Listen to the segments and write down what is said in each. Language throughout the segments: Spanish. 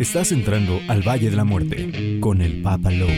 Estás entrando al Valle de la Muerte con el Papa Lowe.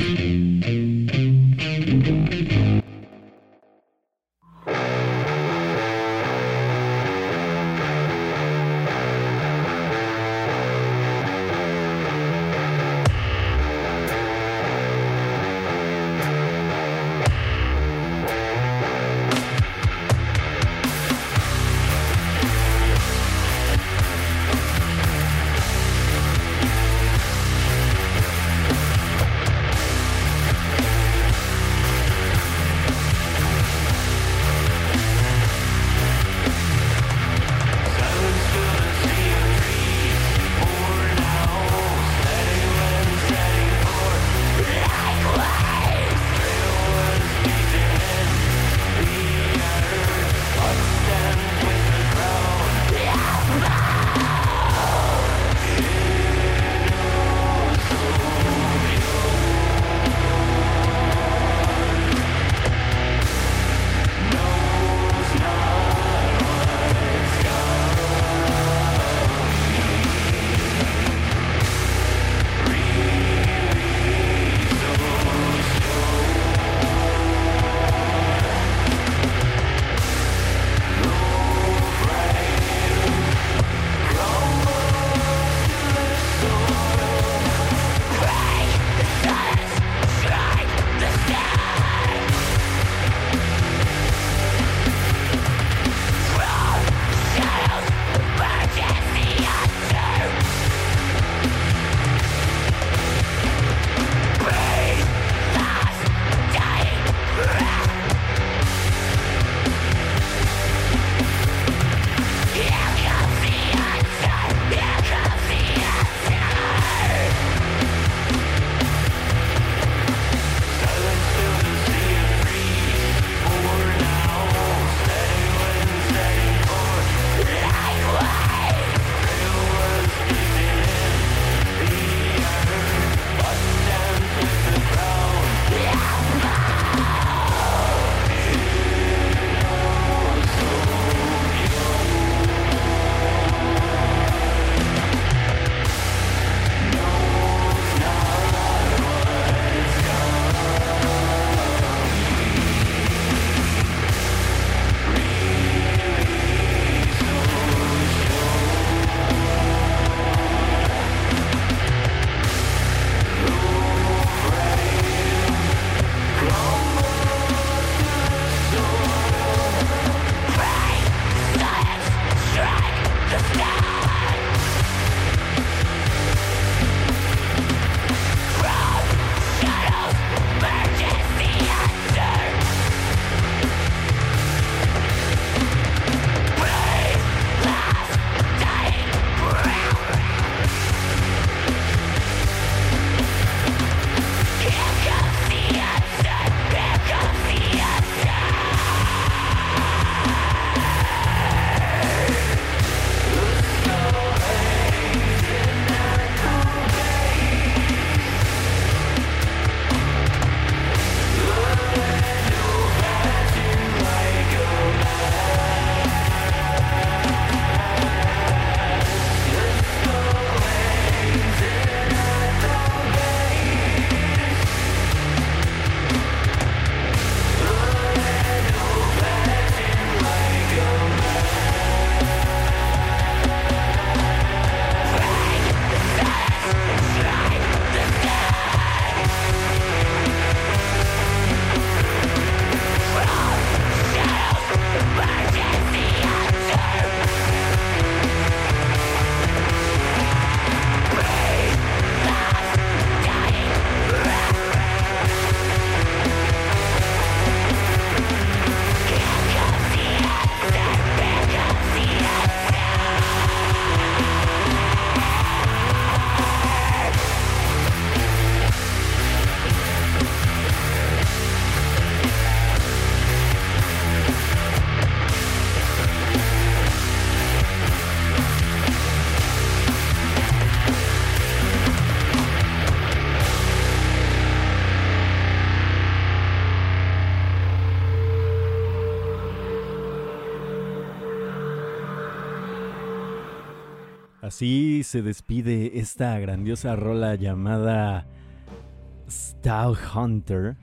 Así se despide esta grandiosa rola llamada Stout Hunter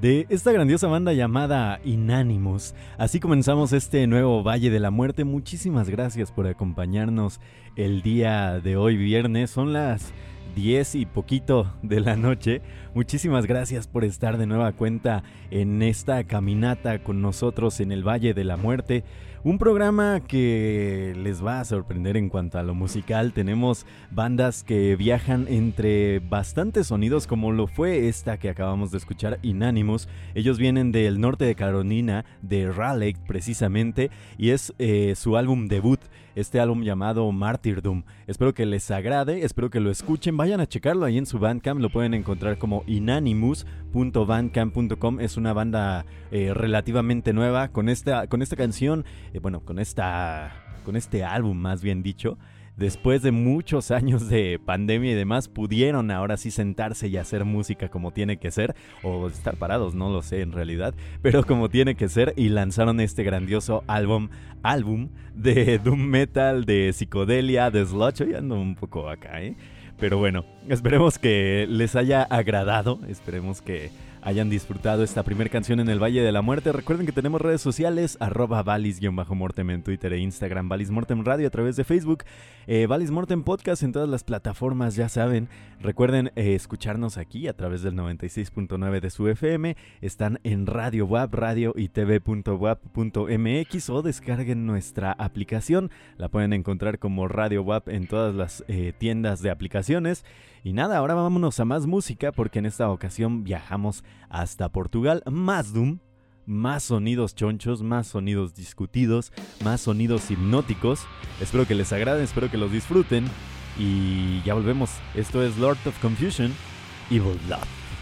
de esta grandiosa banda llamada Inanimous. Así comenzamos este nuevo Valle de la Muerte. Muchísimas gracias por acompañarnos el día de hoy viernes. Son las 10 y poquito de la noche. Muchísimas gracias por estar de nueva cuenta en esta caminata con nosotros en el Valle de la Muerte. Un programa que les va a sorprender en cuanto a lo musical. Tenemos bandas que viajan entre bastantes sonidos como lo fue esta que acabamos de escuchar, Inanimous. Ellos vienen del norte de Carolina, de Raleigh precisamente, y es eh, su álbum debut, este álbum llamado Martyrdom. Espero que les agrade, espero que lo escuchen. Vayan a checarlo ahí en su Bandcamp, lo pueden encontrar como inanimous.bandcamp.com. Es una banda eh, relativamente nueva con esta, con esta canción eh, bueno, con esta, con este álbum más bien dicho, después de muchos años de pandemia y demás, pudieron ahora sí sentarse y hacer música como tiene que ser, o estar parados, no lo sé en realidad, pero como tiene que ser, y lanzaron este grandioso álbum, álbum de Doom Metal, de psicodelia, de sludge, y ando un poco acá, ¿eh? Pero bueno, esperemos que les haya agradado, esperemos que hayan disfrutado esta primera canción en el Valle de la Muerte. Recuerden que tenemos redes sociales, arroba valis-mortem en Twitter e Instagram, Valis Mortem Radio a través de Facebook, eh, Valis Mortem Podcast en todas las plataformas, ya saben. Recuerden eh, escucharnos aquí a través del 96.9 de su FM. Están en Radio WAP, radio y tv.wap.mx o descarguen nuestra aplicación. La pueden encontrar como Radio WAP en todas las eh, tiendas de aplicaciones. Y nada, ahora vámonos a más música porque en esta ocasión viajamos hasta Portugal. Más Doom, más sonidos chonchos, más sonidos discutidos, más sonidos hipnóticos. Espero que les agrade, espero que los disfruten. Y ya volvemos. Esto es Lord of Confusion, Evil Love.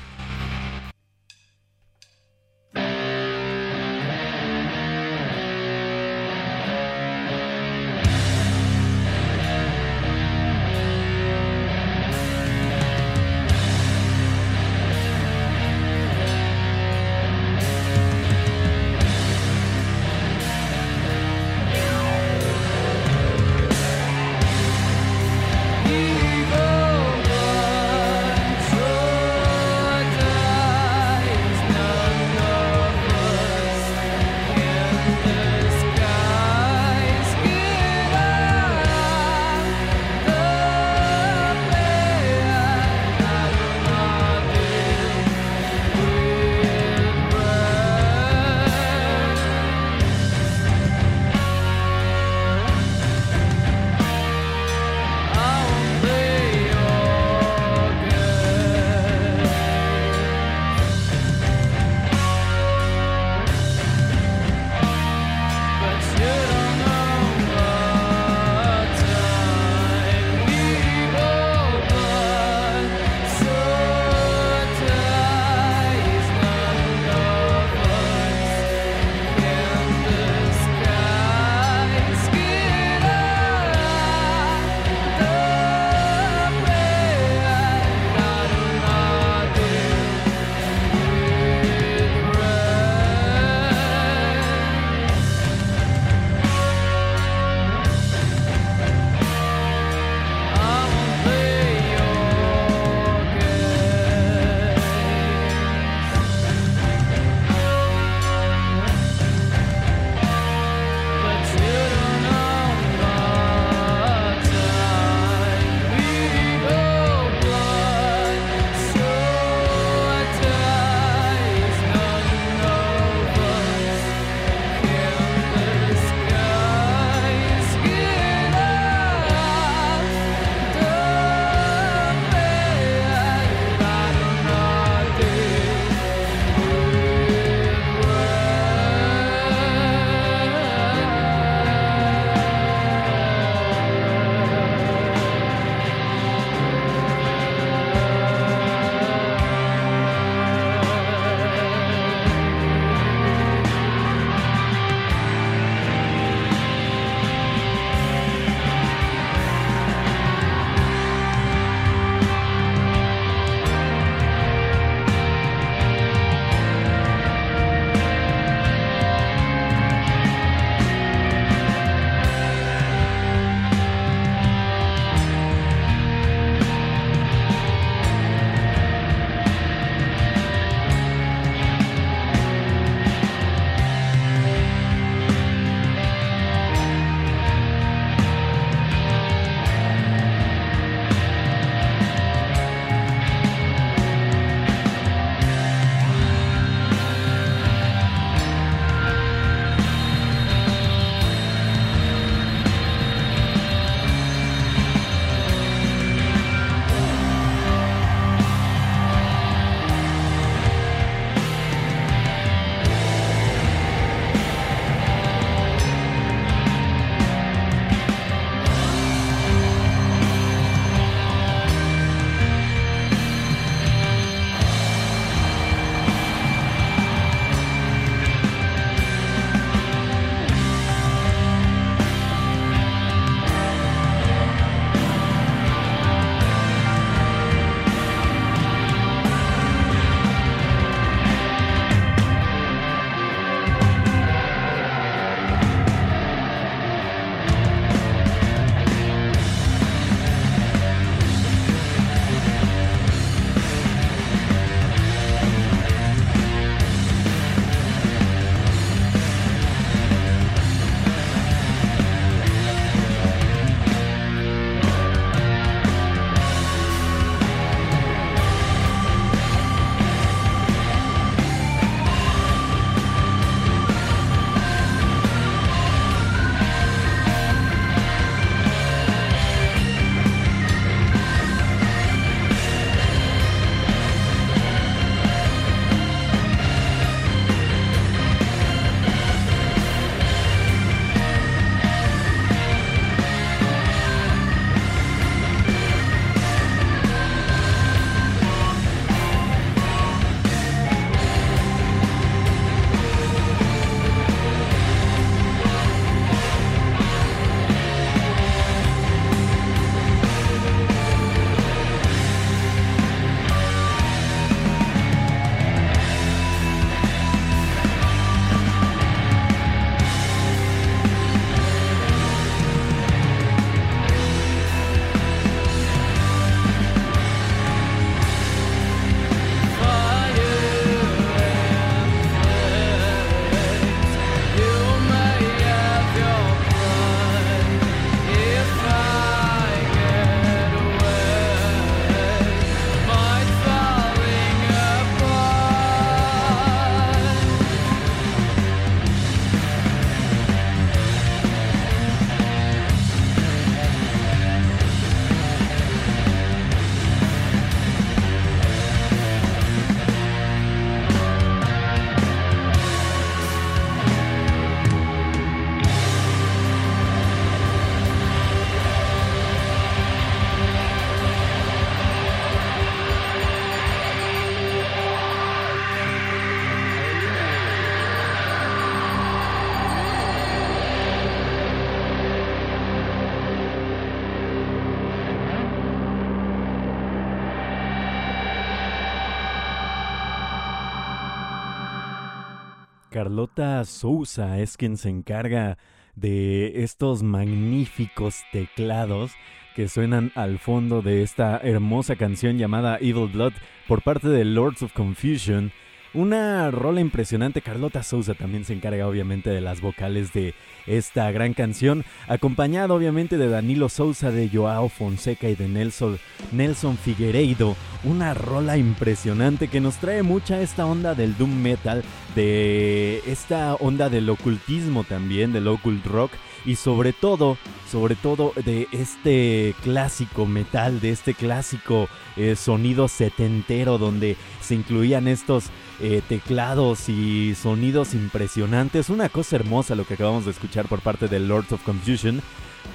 Carlota Sousa es quien se encarga de estos magníficos teclados que suenan al fondo de esta hermosa canción llamada Evil Blood por parte de Lords of Confusion. Una rola impresionante, Carlota Sousa también se encarga obviamente de las vocales de esta gran canción, acompañado obviamente de Danilo Sousa, de Joao Fonseca y de Nelson, Nelson Figueiredo. Una rola impresionante que nos trae mucha esta onda del doom metal, de esta onda del ocultismo también, del occult rock y sobre todo, sobre todo de este clásico metal, de este clásico eh, sonido setentero donde se incluían estos eh, teclados y sonidos impresionantes. Una cosa hermosa lo que acabamos de escuchar por parte de Lords of Confusion.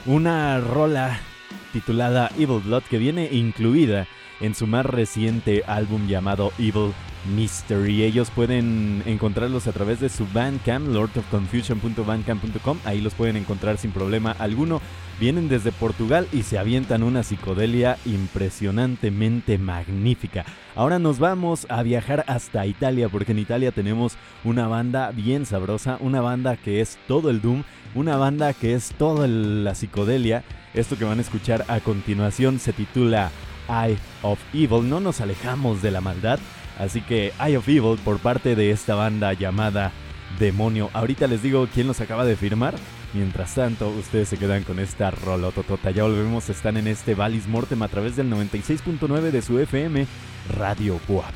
Una rola titulada Evil Blood que viene incluida en su más reciente álbum llamado Evil Mystery. Ellos pueden encontrarlos a través de su Bandcamp, lordofconfusion.bandcamp.com. Ahí los pueden encontrar sin problema alguno. Vienen desde Portugal y se avientan una psicodelia impresionantemente magnífica. Ahora nos vamos a viajar hasta Italia porque en Italia tenemos una banda bien sabrosa, una banda que es todo el doom, una banda que es toda la psicodelia. Esto que van a escuchar a continuación se titula Eye of Evil. No nos alejamos de la maldad. Así que Eye of Evil por parte de esta banda llamada Demonio. Ahorita les digo quién los acaba de firmar. Mientras tanto, ustedes se quedan con esta rolototota. Ya volvemos, están en este Valis Mortem a través del 96.9 de su FM Radio WAP.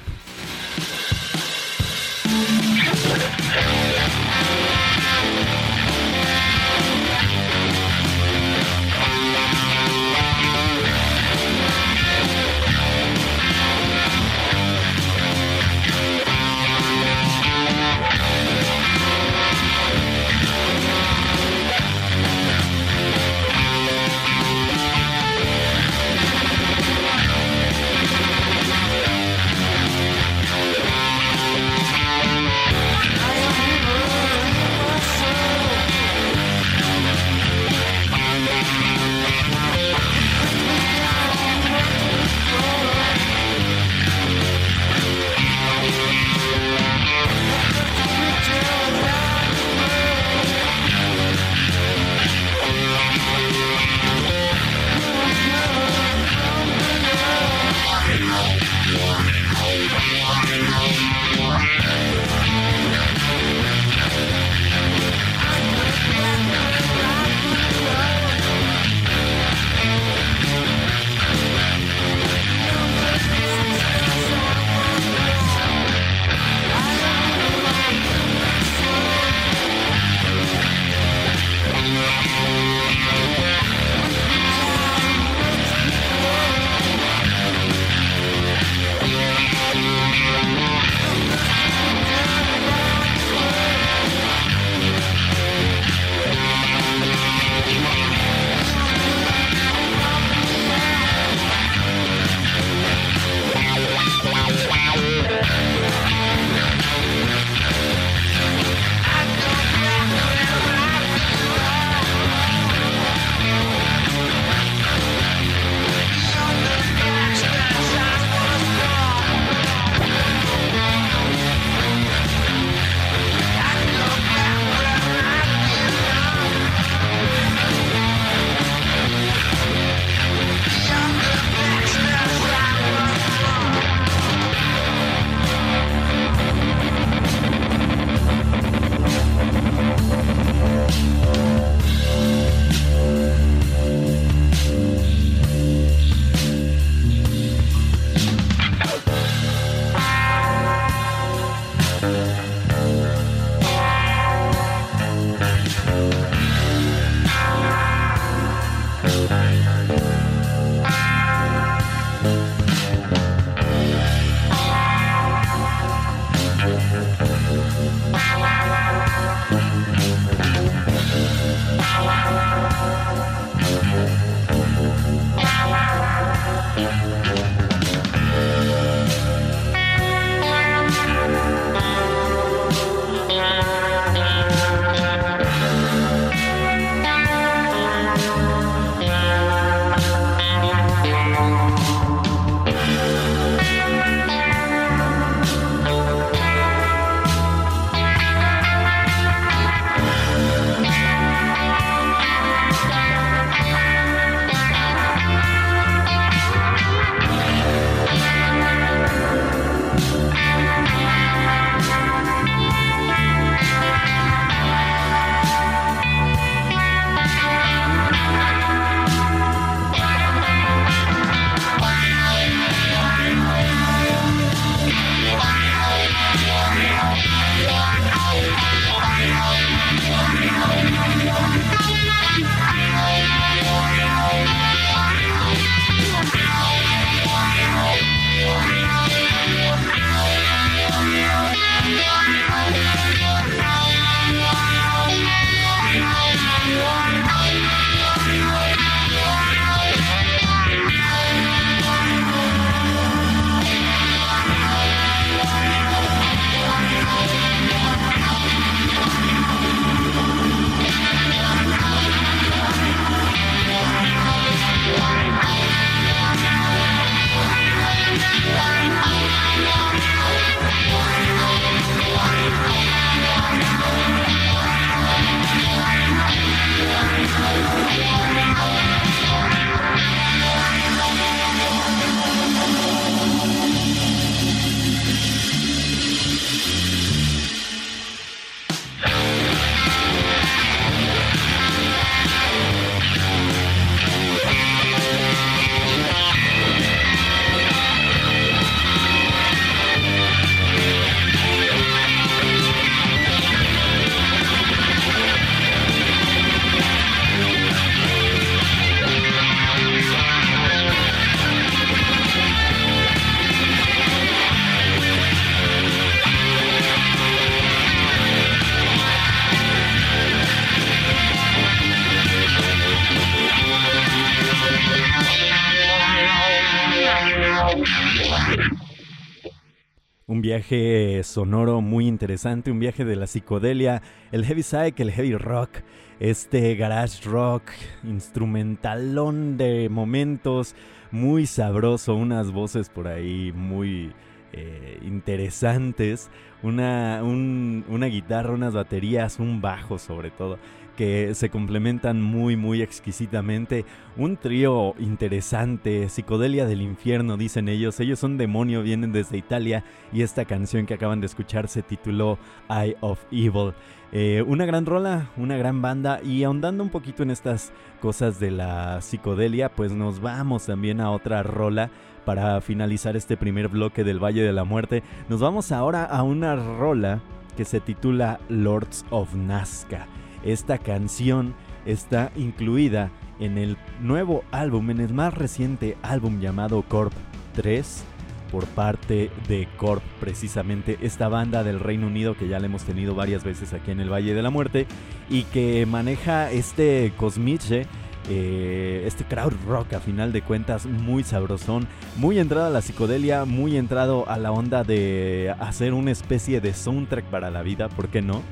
Sonoro muy interesante, un viaje de la psicodelia, el heavy psych, el heavy rock, este garage rock, instrumentalón de momentos, muy sabroso, unas voces por ahí muy eh, interesantes, una, una guitarra, unas baterías, un bajo sobre todo que se complementan muy muy exquisitamente. Un trío interesante, psicodelia del infierno, dicen ellos. Ellos son demonio, vienen desde Italia y esta canción que acaban de escuchar se tituló Eye of Evil. Eh, una gran rola, una gran banda y ahondando un poquito en estas cosas de la psicodelia, pues nos vamos también a otra rola para finalizar este primer bloque del Valle de la Muerte. Nos vamos ahora a una rola que se titula Lords of Nazca. Esta canción está incluida en el nuevo álbum, en el más reciente álbum llamado Corp 3 por parte de Corp, precisamente esta banda del Reino Unido que ya la hemos tenido varias veces aquí en el Valle de la Muerte y que maneja este cosmiche, eh, este crowd rock a final de cuentas muy sabrosón, muy entrado a la psicodelia, muy entrado a la onda de hacer una especie de soundtrack para la vida, ¿por qué no?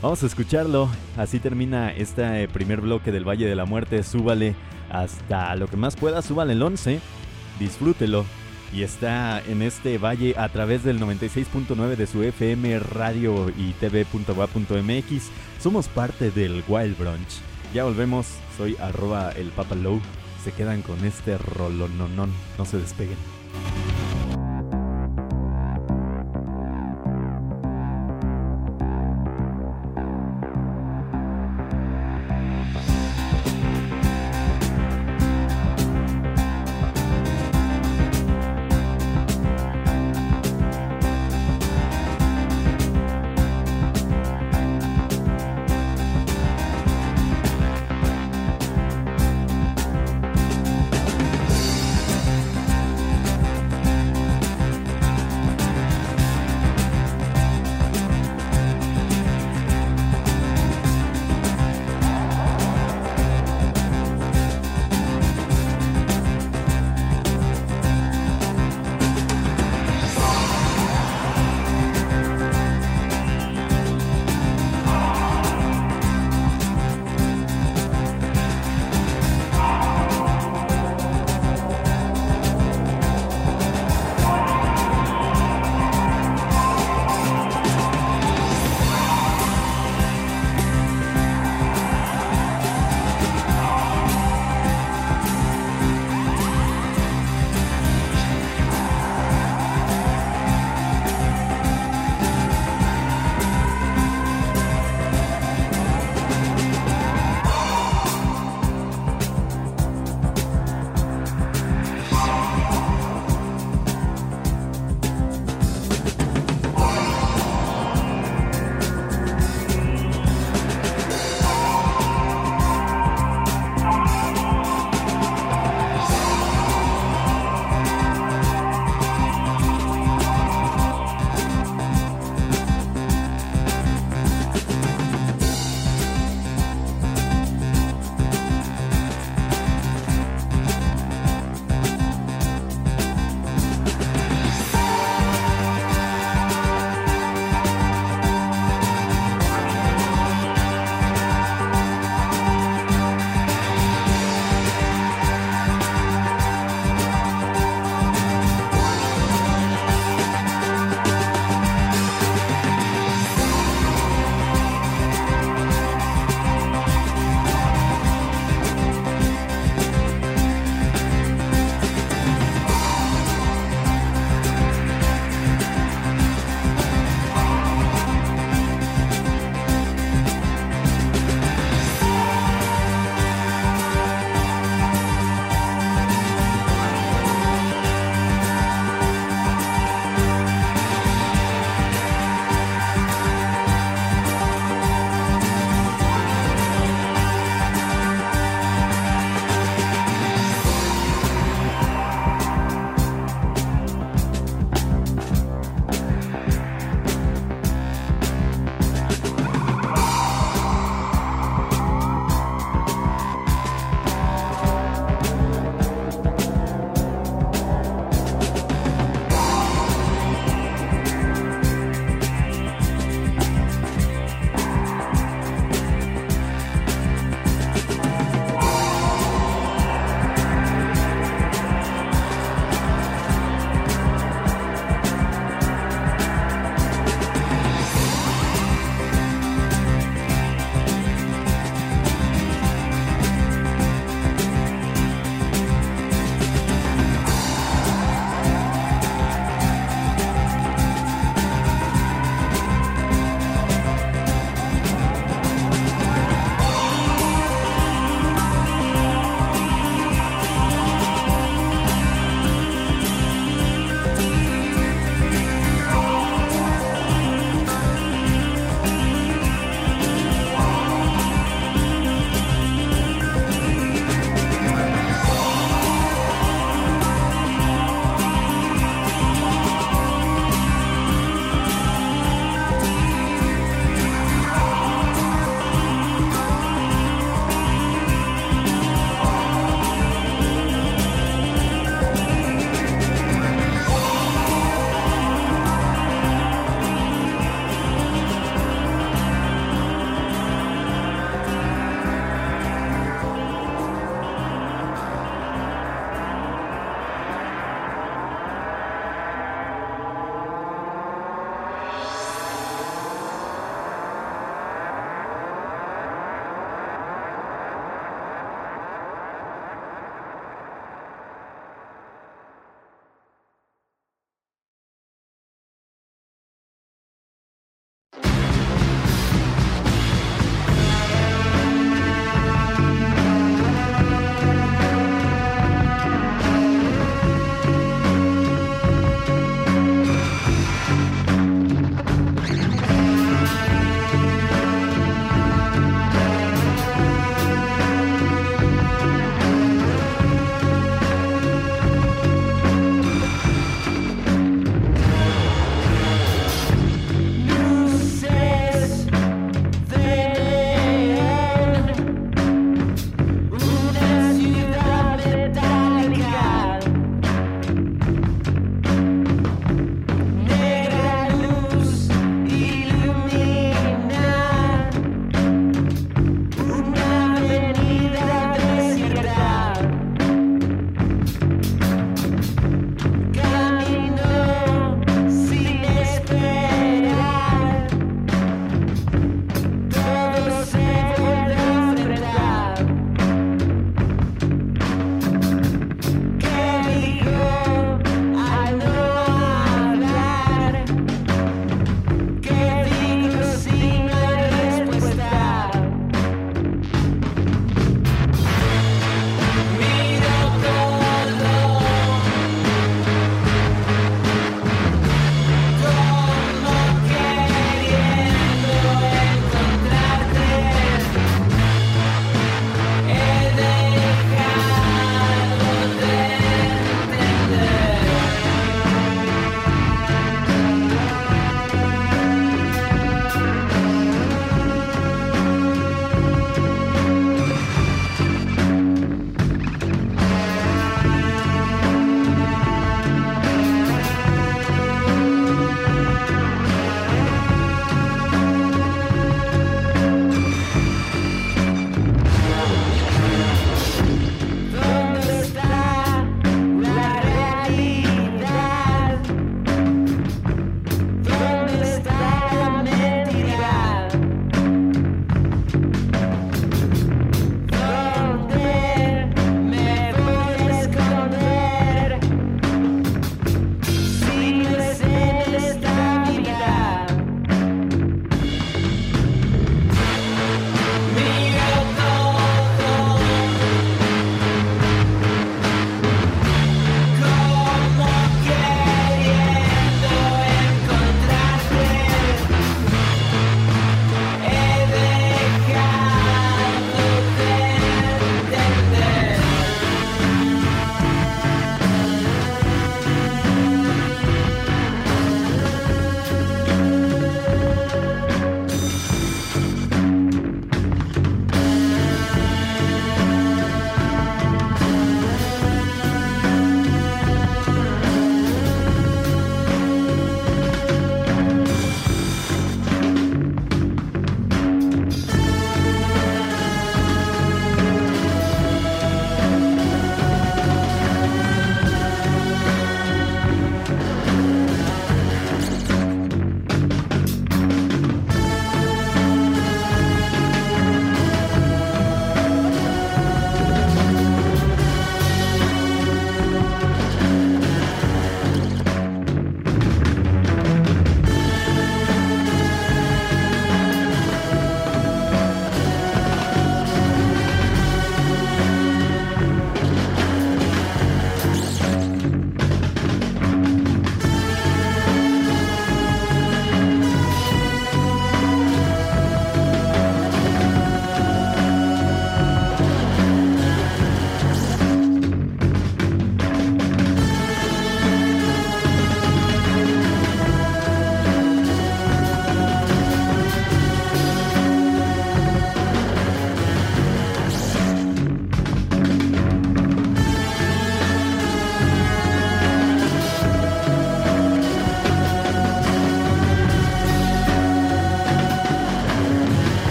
Vamos a escucharlo. Así termina este primer bloque del Valle de la Muerte. Súbale hasta lo que más pueda. Súbale el 11. Disfrútelo. Y está en este valle a través del 96.9 de su FM radio y tv.wa.mx. Somos parte del Wild Brunch. Ya volvemos. Soy arroba el. Se quedan con este rolononón. No se despeguen.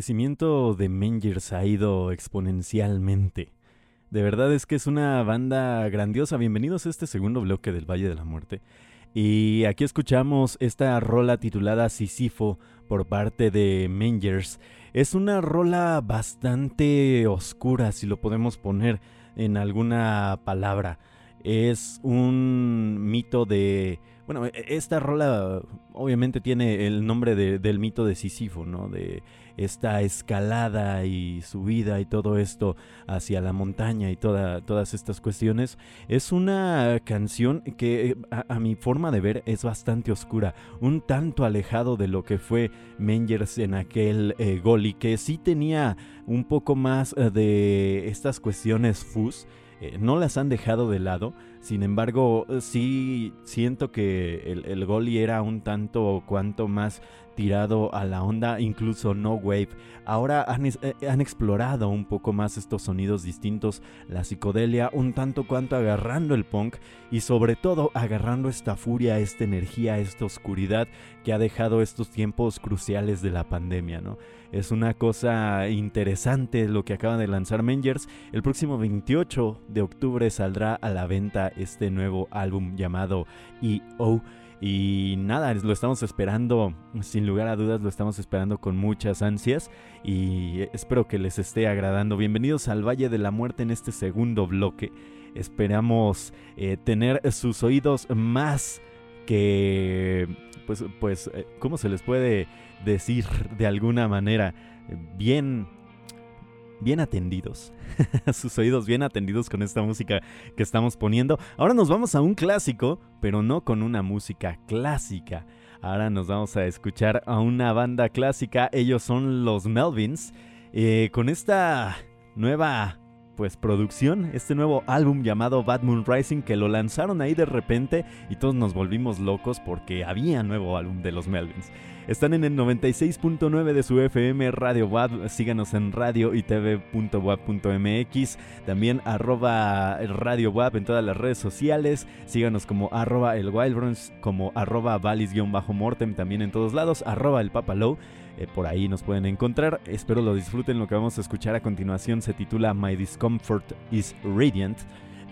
Crecimiento de Mengers ha ido exponencialmente. De verdad es que es una banda grandiosa. Bienvenidos a este segundo bloque del Valle de la Muerte. Y aquí escuchamos esta rola titulada Sisifo por parte de Mengers. Es una rola bastante oscura, si lo podemos poner en alguna palabra. Es un mito de bueno, e, esta rola obviamente tiene el nombre del mito de Sísifo, ¿no? De esta escalada y subida y todo esto hacia la montaña y todas estas cuestiones. Es una canción que a, mi forma de ver es bastante oscura, un tanto alejado de lo que fue Mengers en aquel eh, Goli, que sí tenía un poco más eh, de estas cuestiones fus. Eh, no las han dejado de lado, sin embargo, sí siento que el, el era un tanto cuanto más tirado a la onda, incluso no wave. Ahora eh, han, explorado un poco más estos sonidos distintos, la psicodelia, un tanto cuanto agarrando el punk y sobre todo agarrando esta furia, esta energía, esta oscuridad que ha dejado estos tiempos cruciales de la pandemia, ¿no? Es una cosa interesante lo que acaba de lanzar Mengers. El próximo 28 de octubre saldrá a la venta este nuevo álbum llamado EO. Y nada, lo estamos esperando, sin lugar a dudas, lo estamos esperando con muchas ansias y espero que les esté agradando. Bienvenidos al Valle de la Muerte en este segundo bloque. Esperamos eh, tener sus oídos más que, pues, pues, eh, ¿cómo se les puede decir de alguna manera? Bien bien atendidos. Sus oídos bien atendidos con esta música que estamos poniendo. Ahora nos vamos a un clásico, pero no con una música clásica. Ahora nos vamos a escuchar a una banda clásica. Ellos son los Melvins. Eh, con esta nueva pues producción, este nuevo álbum llamado Bad Moon Rising que lo lanzaron ahí de repente y todos nos volvimos locos porque había nuevo álbum de los Melvins. Están en el 96.9 de su FM Radio WAP. Síganos en radio y tv.wap.mx. También arroba Radio WAP en todas las redes sociales. Síganos como arroba el Wildrons, como arroba valis-mortem también en todos lados. Arroba el Papalow. Eh, por ahí nos pueden encontrar. Espero lo disfruten. Lo que vamos a escuchar a continuación se titula My Discomfort is Radiant.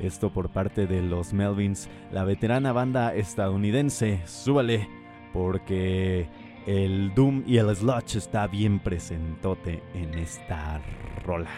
Esto por parte de los Melvins, la veterana banda estadounidense. Súbale, porque el Doom y el Sludge está bien presentote en esta rola.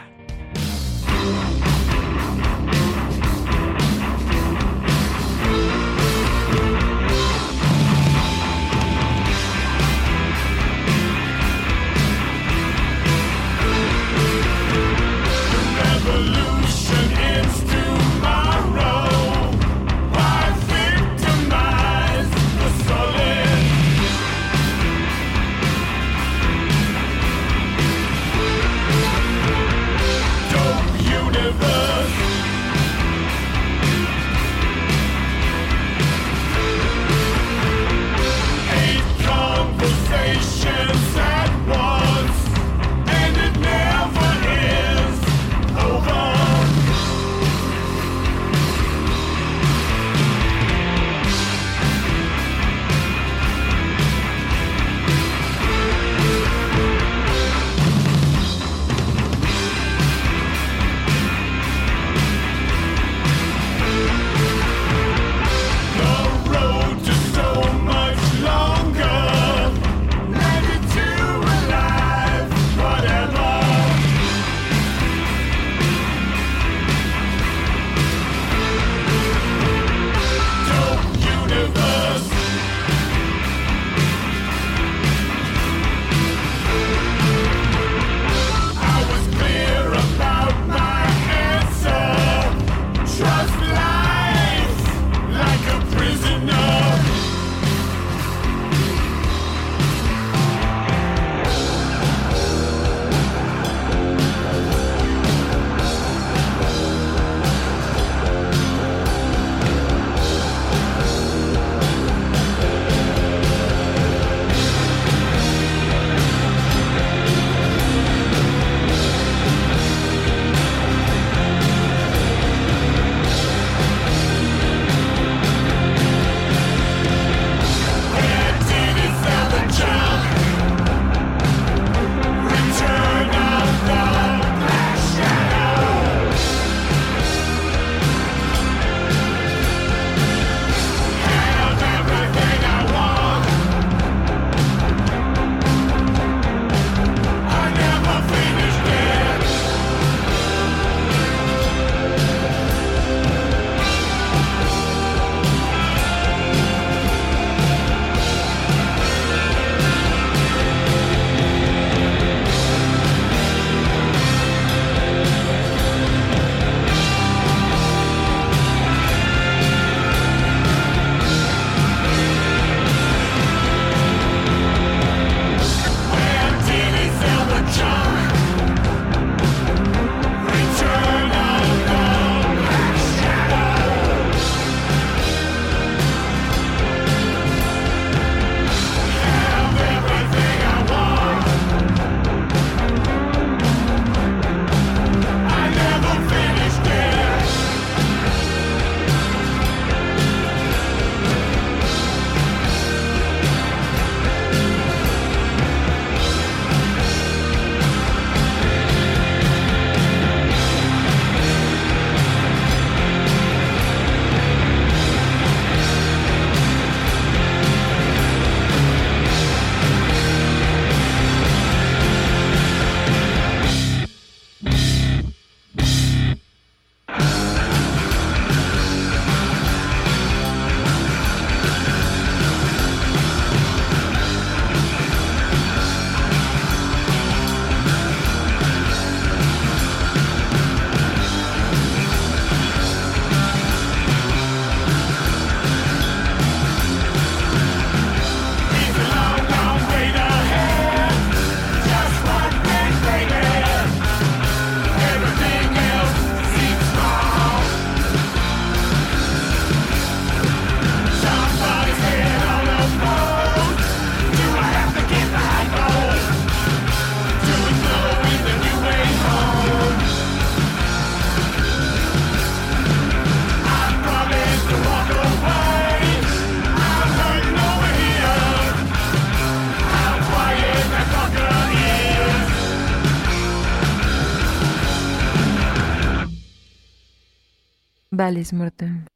Mortem.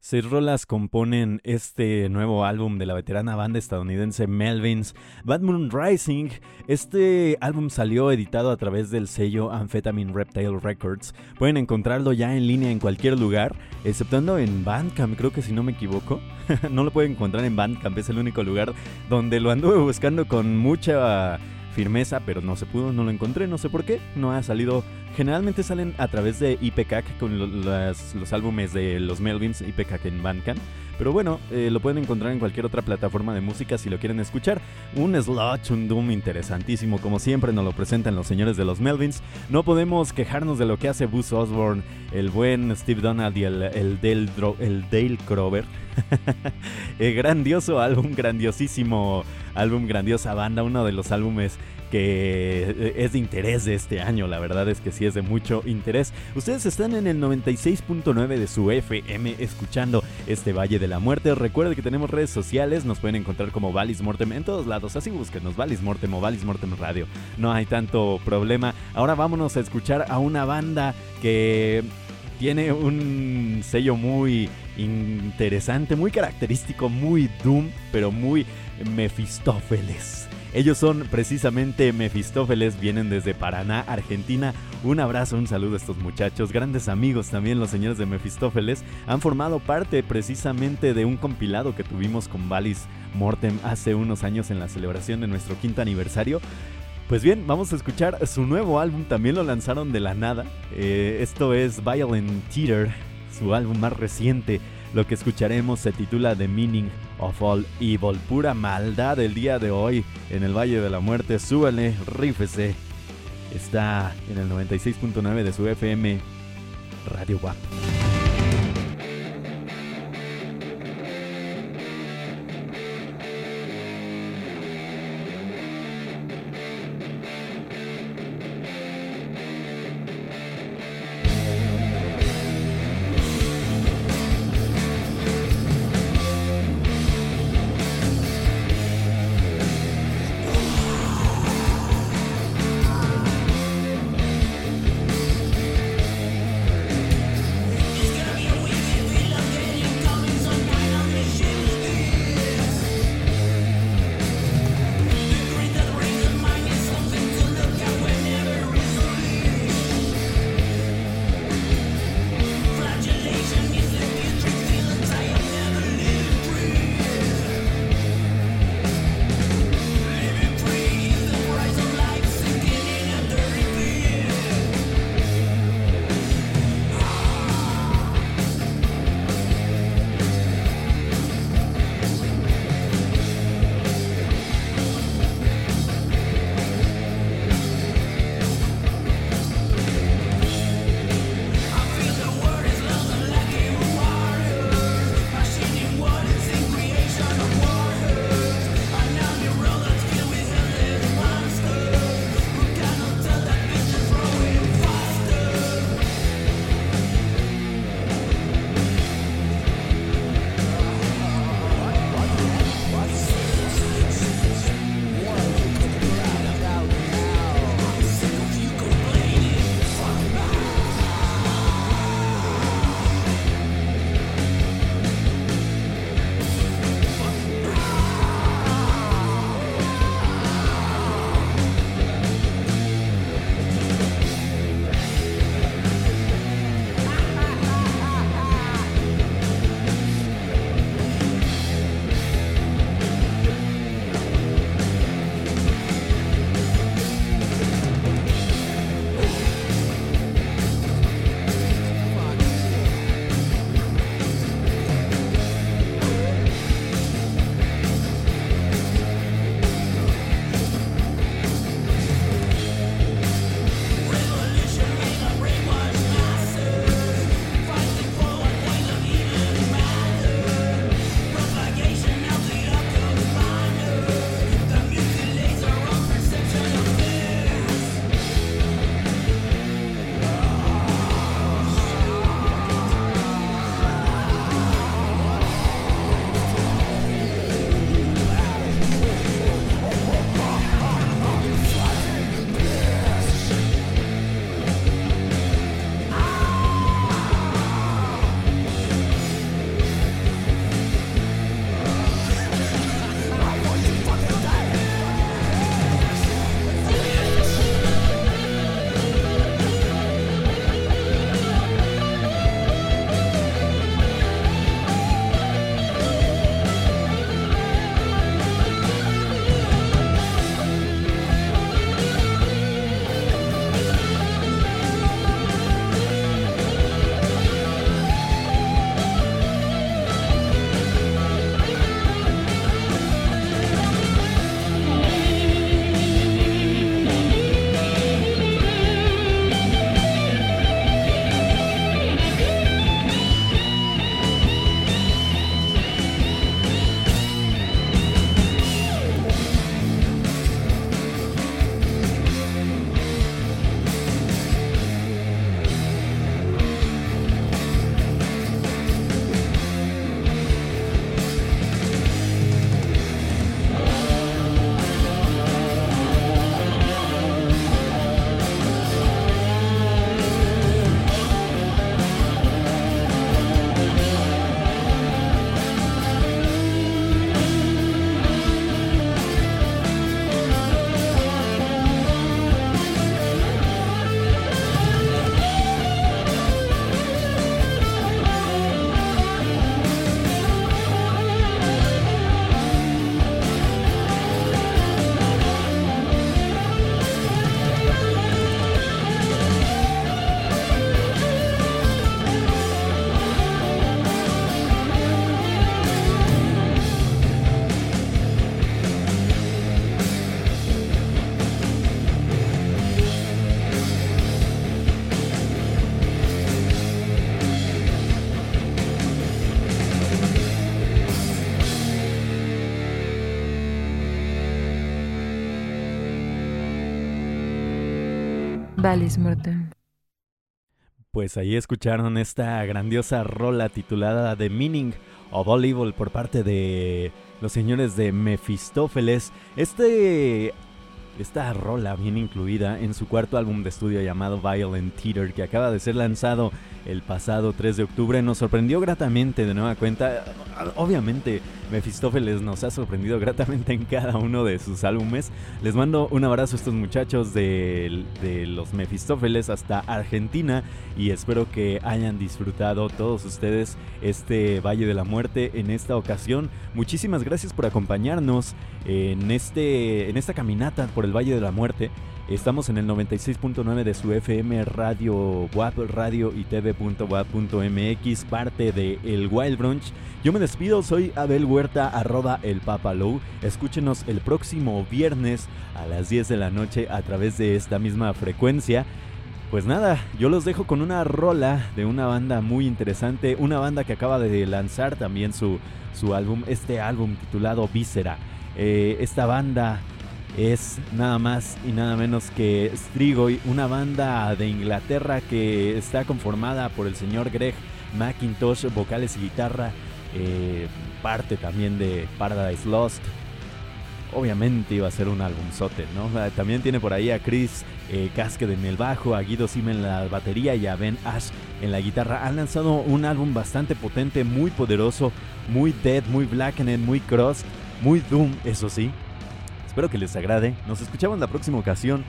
Seis rolas componen este nuevo álbum de la veterana banda estadounidense Melvins, Bad Moon Rising. Este álbum salió editado a través del sello Amphetamine Reptile Records. Pueden encontrarlo ya en línea en cualquier lugar, exceptuando en Bandcamp, creo que si no me equivoco. no lo pueden encontrar en Bandcamp, es el único lugar donde lo anduve buscando con mucha firmeza, pero no se pudo, no lo encontré, no sé por qué, no ha salido. Generalmente salen a través de IPCAC con los, álbumes de los Melvins, IPCAC en Bandcamp. Pero bueno, eh, lo pueden encontrar en cualquier otra plataforma de música si lo quieren escuchar. Un sludge, un doom interesantísimo, como siempre nos lo presentan los señores de los Melvins. No podemos quejarnos de lo que hace Buzz Osborne, el buen Steve Donald y el, el, Dale, el Dale Crover. el grandioso álbum, grandiosísimo álbum, grandiosa banda, uno de los álbumes que eh, es de interés de este año, la verdad es que sí es de mucho interés. Ustedes están en el 96.9 de su FM escuchando este Valle de la Muerte. Recuerden que tenemos redes sociales, nos pueden encontrar como Valis Mortem en todos lados, así búsquenos Valis Mortem o Valis Mortem Radio. No hay tanto problema. Ahora vámonos a escuchar a una banda que tiene un sello muy interesante, muy característico, muy Doom, pero muy Mefistófeles. Ellos son precisamente Mefistófeles, vienen desde Paraná, Argentina. Un abrazo, un saludo a estos muchachos, grandes amigos también los señores de Mefistófeles. Han formado parte precisamente de un compilado que tuvimos con Valis Mortem hace unos años en la celebración de nuestro quinto aniversario. Pues bien, vamos a escuchar su nuevo álbum, también lo lanzaron de la nada. Eh, esto es Violent Theater, su álbum más reciente. Lo que escucharemos se titula The Meaning of All Evil. Pura maldad el día de hoy en el Valle de la Muerte. Súbale, rífese. Está en el 96.9 de su FM Radio WAP. Pues ahí escucharon esta grandiosa rola titulada The Meaning of All por parte de los señores de Mefistófeles. Este esta rola viene incluida en su cuarto álbum de estudio llamado Violent Theater que acaba de ser lanzado el pasado 3 de octubre. Nos sorprendió gratamente de nueva cuenta. Obviamente, Mefistófeles nos ha sorprendido gratamente en cada uno de sus álbumes. Les mando un abrazo a estos muchachos de, de los Mefistófeles hasta Argentina y espero que hayan disfrutado todos ustedes este Valle de la Muerte en esta ocasión. Muchísimas gracias por acompañarnos en, este, en esta caminata por el Valle de la Muerte. Estamos en el 96.9 de su FM Radio WAP Radio y TV.wap.mx, parte de El Wild Brunch. Yo me despido, soy Abel Huerta, arroba el Papalow. Escúchenos el próximo viernes a las 10 de la noche a través de esta misma frecuencia. Pues nada, yo los dejo con una rola de una banda muy interesante, una banda que acaba de lanzar también su, su álbum, este álbum titulado Víscera. Eh, esta banda es nada más y nada menos que Strigoi, una banda de Inglaterra que está conformada por el señor Greg McIntosh, vocales y guitarra, eh, parte también de Paradise Lost. Obviamente iba a ser un albumzote, ¿no? También tiene por ahí a Chris eh, en el bajo, a Guido Sim en la batería y a Ben Ash en la guitarra. Han lanzado un álbum bastante potente, muy poderoso, muy dead, muy blackened, muy cross, muy doom, eso sí. Espero que les agrade. Nos escuchamos la próxima ocasión.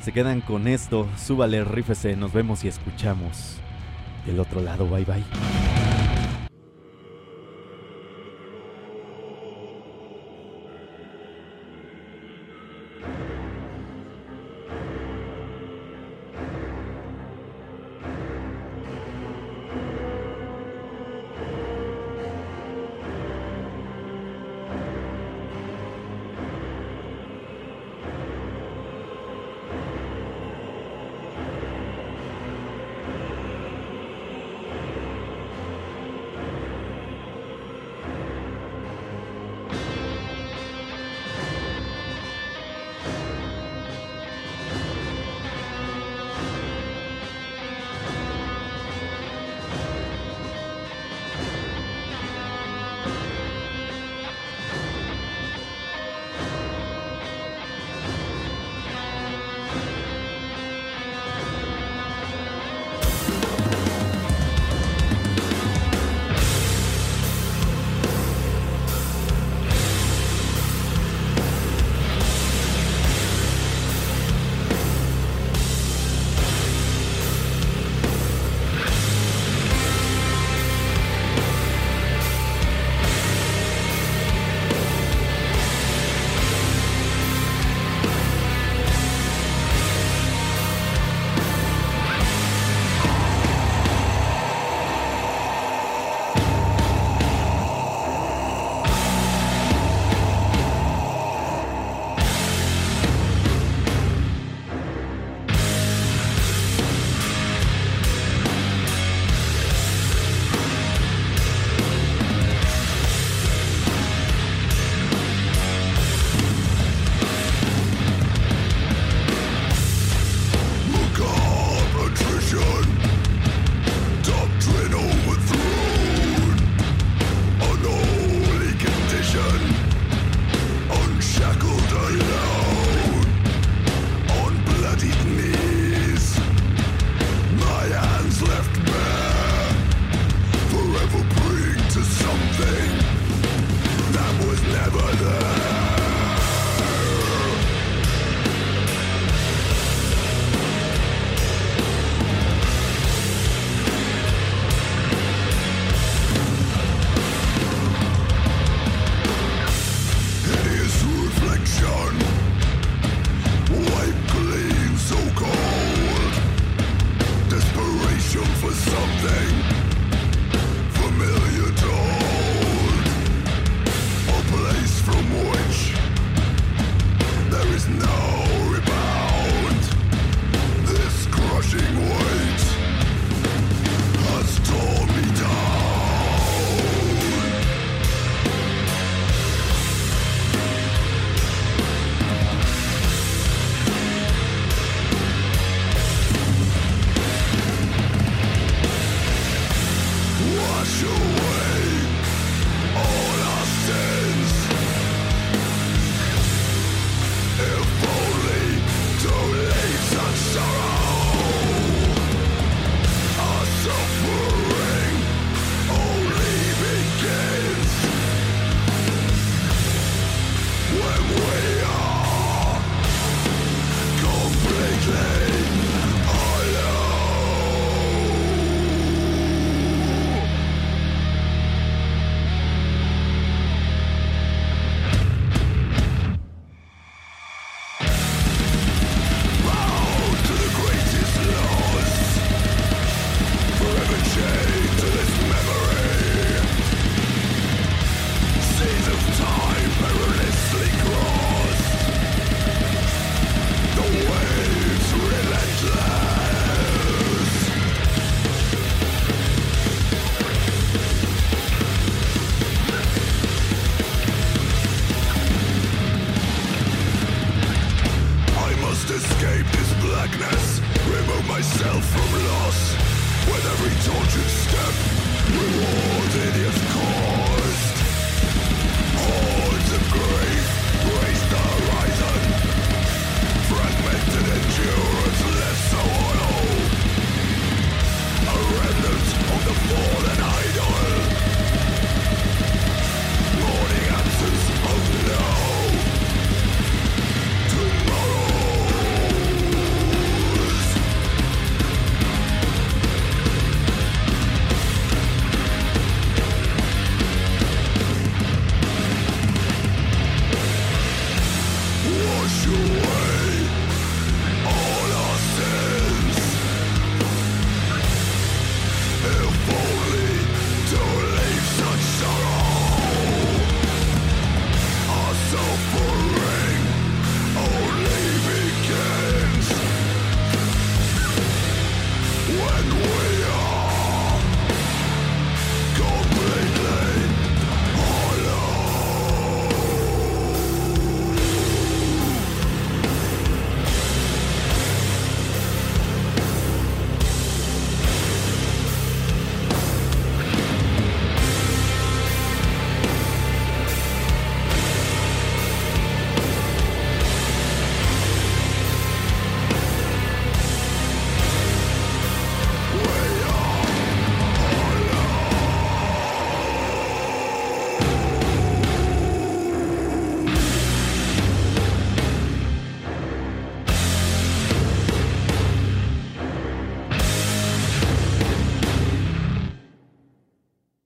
Se quedan con esto. Súbale, rífese. Nos vemos y escuchamos. Del otro lado, bye bye.